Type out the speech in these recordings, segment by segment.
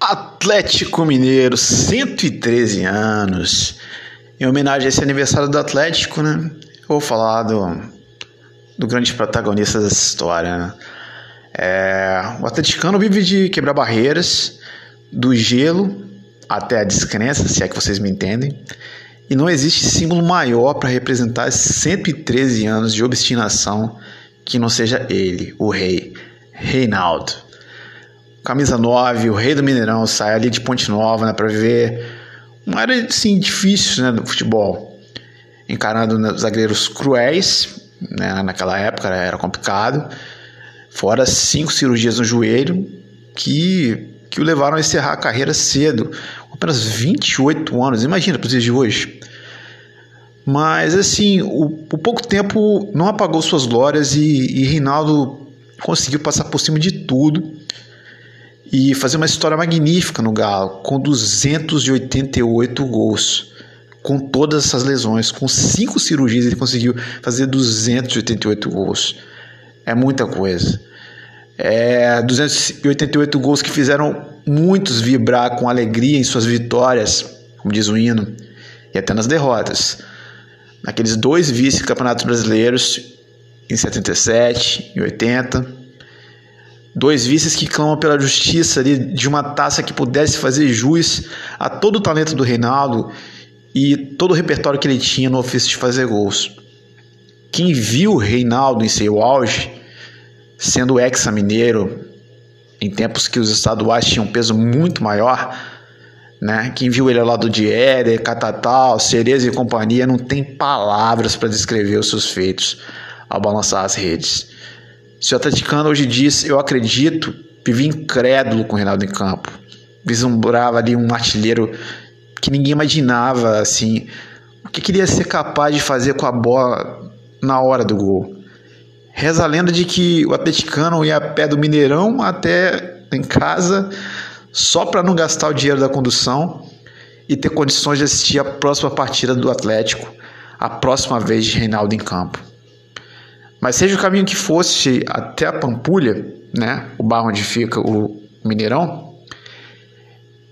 Atlético Mineiro, 113 anos. Em homenagem a esse aniversário do Atlético, né? Eu vou falar do, do grande protagonista dessa história, né? É, o atleticano vive de quebrar barreiras, do gelo até a descrença, se é que vocês me entendem. E não existe símbolo maior para representar 113 anos de obstinação que não seja ele, o rei, Reinaldo. Camisa 9, o rei do Mineirão, sai ali de Ponte Nova né, para viver uma era assim, difícil né, do futebol, encarando né, zagueiros cruéis, né, naquela época era complicado, fora cinco cirurgias no joelho que, que o levaram a encerrar a carreira cedo, apenas 28 anos, imagina para os dias de hoje. Mas assim, o, o, pouco tempo não apagou suas glórias e, e Reinaldo conseguiu passar por cima de tudo e fazer uma história magnífica no Galo, com 288 gols. Com todas essas lesões, com cinco cirurgias, ele conseguiu fazer 288 gols. É muita coisa. É 288 gols que fizeram muitos vibrar com alegria em suas vitórias, como diz o hino, e até nas derrotas. Naqueles dois vice-campeonatos brasileiros, em 77 e 80, Dois vices que clamam pela justiça ali, de uma taça que pudesse fazer jus a todo o talento do Reinaldo e todo o repertório que ele tinha no ofício de fazer gols. Quem viu o Reinaldo em seu auge, sendo ex-mineiro, em tempos que os estaduais tinham um peso muito maior, né? Quem viu ele ao lado de Éder, Catatal, Cereza e companhia não tem palavras para descrever os seus feitos ao balançar as redes. Se o atleticano hoje diz, eu acredito, vivi incrédulo com o Reinaldo em campo. Vislumbrava ali um artilheiro que ninguém imaginava, assim, o que queria ser capaz de fazer com a bola na hora do gol. Reza a lenda de que o atleticano ia a pé do Mineirão até em casa só para não gastar o dinheiro da condução e ter condições de assistir a próxima partida do Atlético, a próxima vez de Reinaldo em campo. Mas seja o caminho que fosse até a Pampulha, né, o bar onde fica o Mineirão,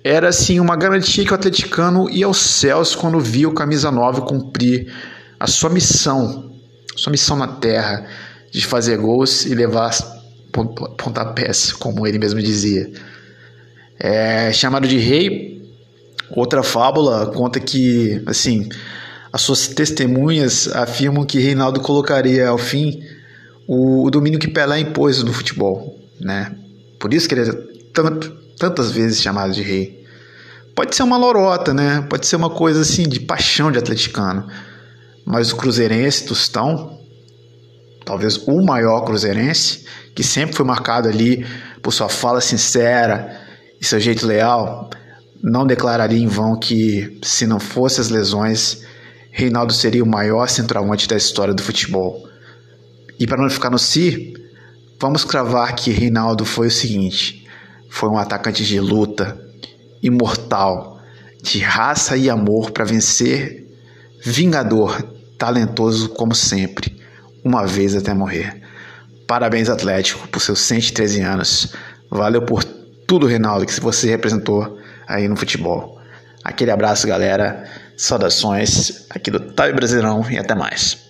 era assim uma garantia que o atleticano ia aos céus quando via o camisa 9 cumprir a sua missão, sua missão na terra de fazer gols e levar pontapés, como ele mesmo dizia. É, chamado de rei, outra fábula conta que, assim, as suas testemunhas afirmam que Reinaldo colocaria ao fim o, o domínio que Pelé impôs no futebol, né? Por isso que ele é tantas vezes chamado de rei. Pode ser uma lorota, né? Pode ser uma coisa assim de paixão de atleticano. Mas o cruzeirense Tostão, talvez o maior cruzeirense, que sempre foi marcado ali por sua fala sincera e seu jeito leal, não declararia em vão que, se não fossem as lesões, Reinaldo seria o maior centroavante da história do futebol. E para não ficar no si, vamos cravar que Reinaldo foi o seguinte: foi um atacante de luta, imortal, de raça e amor para vencer, vingador, talentoso como sempre, uma vez até morrer. Parabéns, Atlético, por seus 113 anos. Valeu por tudo, Reinaldo, que você representou aí no futebol. Aquele abraço, galera. Saudações aqui do Taio Brasileirão e até mais.